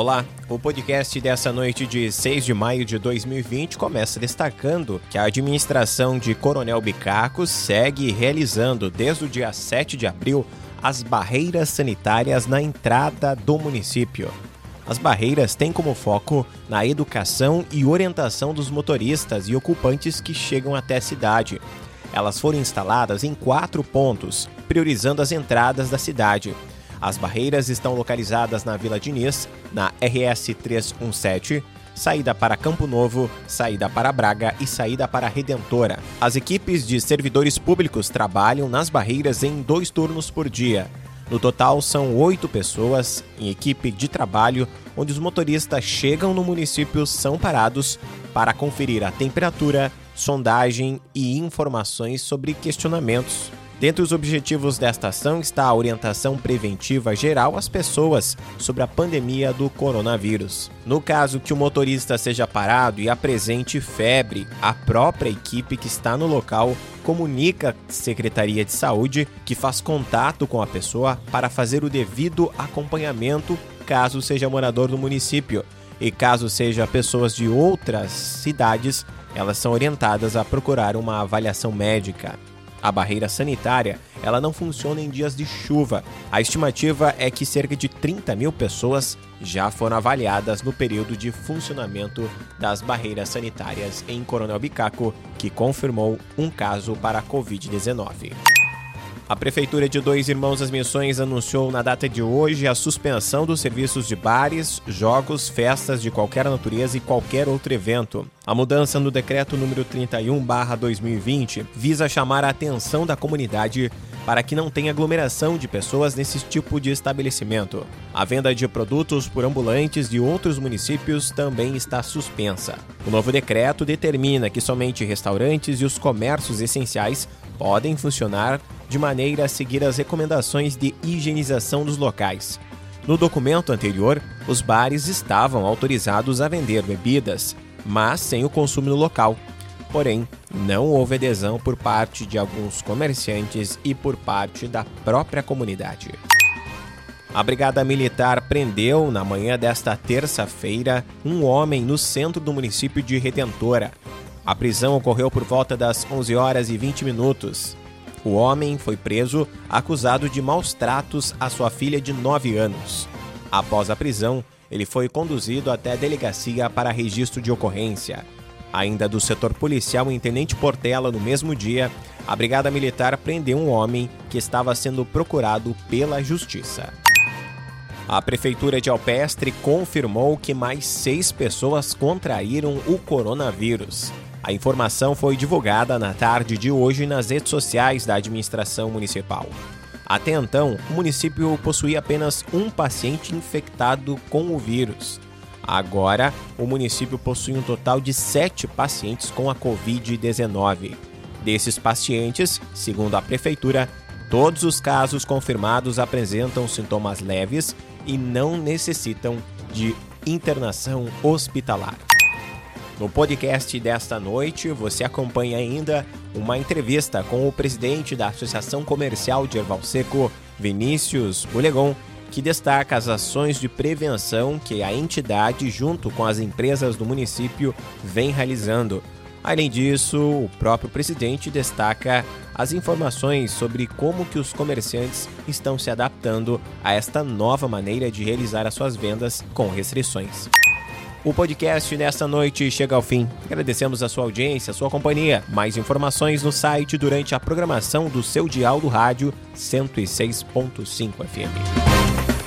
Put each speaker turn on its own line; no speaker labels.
Olá, o podcast dessa noite de 6 de maio de 2020 começa destacando que a administração de Coronel Bicaco segue realizando desde o dia 7 de abril as barreiras sanitárias na entrada do município. As barreiras têm como foco na educação e orientação dos motoristas e ocupantes que chegam até a cidade. Elas foram instaladas em quatro pontos, priorizando as entradas da cidade. As barreiras estão localizadas na Vila Diniz, na RS 317, saída para Campo Novo, saída para Braga e saída para Redentora. As equipes de servidores públicos trabalham nas barreiras em dois turnos por dia. No total, são oito pessoas em equipe de trabalho, onde os motoristas chegam no município são parados para conferir a temperatura, sondagem e informações sobre questionamentos Dentre os objetivos desta ação está a orientação preventiva geral às pessoas sobre a pandemia do coronavírus. No caso que o motorista seja parado e apresente febre, a própria equipe que está no local comunica à Secretaria de Saúde que faz contato com a pessoa para fazer o devido acompanhamento caso seja morador do município. E caso seja pessoas de outras cidades, elas são orientadas a procurar uma avaliação médica. A barreira sanitária ela não funciona em dias de chuva. A estimativa é que cerca de 30 mil pessoas já foram avaliadas no período de funcionamento das barreiras sanitárias em Coronel Bicaco, que confirmou um caso para a Covid-19. A Prefeitura de Dois Irmãos das Missões anunciou na data de hoje a suspensão dos serviços de bares, jogos, festas de qualquer natureza e qualquer outro evento. A mudança no decreto número 31/2020 visa chamar a atenção da comunidade para que não tenha aglomeração de pessoas nesse tipo de estabelecimento. A venda de produtos por ambulantes de outros municípios também está suspensa. O novo decreto determina que somente restaurantes e os comércios essenciais podem funcionar de maneira a seguir as recomendações de higienização dos locais. No documento anterior, os bares estavam autorizados a vender bebidas, mas sem o consumo no local. Porém, não houve adesão por parte de alguns comerciantes e por parte da própria comunidade. A Brigada Militar prendeu, na manhã desta terça-feira, um homem no centro do município de Redentora. A prisão ocorreu por volta das 11 horas e 20 minutos. O homem foi preso acusado de maus tratos à sua filha de 9 anos. Após a prisão, ele foi conduzido até a delegacia para registro de ocorrência. Ainda do setor policial em Tenente Portela, no mesmo dia, a Brigada Militar prendeu um homem que estava sendo procurado pela Justiça. A Prefeitura de Alpestre confirmou que mais seis pessoas contraíram o coronavírus. A informação foi divulgada na tarde de hoje nas redes sociais da administração municipal. Até então, o município possuía apenas um paciente infectado com o vírus. Agora, o município possui um total de sete pacientes com a Covid-19. Desses pacientes, segundo a prefeitura, todos os casos confirmados apresentam sintomas leves e não necessitam de internação hospitalar. No podcast desta noite, você acompanha ainda uma entrevista com o presidente da Associação Comercial de Erval Seco, Vinícius Bulegon, que destaca as ações de prevenção que a entidade, junto com as empresas do município, vem realizando. Além disso, o próprio presidente destaca as informações sobre como que os comerciantes estão se adaptando a esta nova maneira de realizar as suas vendas com restrições. O podcast nesta noite chega ao fim. Agradecemos a sua audiência, a sua companhia. Mais informações no site durante a programação do seu dial do rádio 106.5 FM.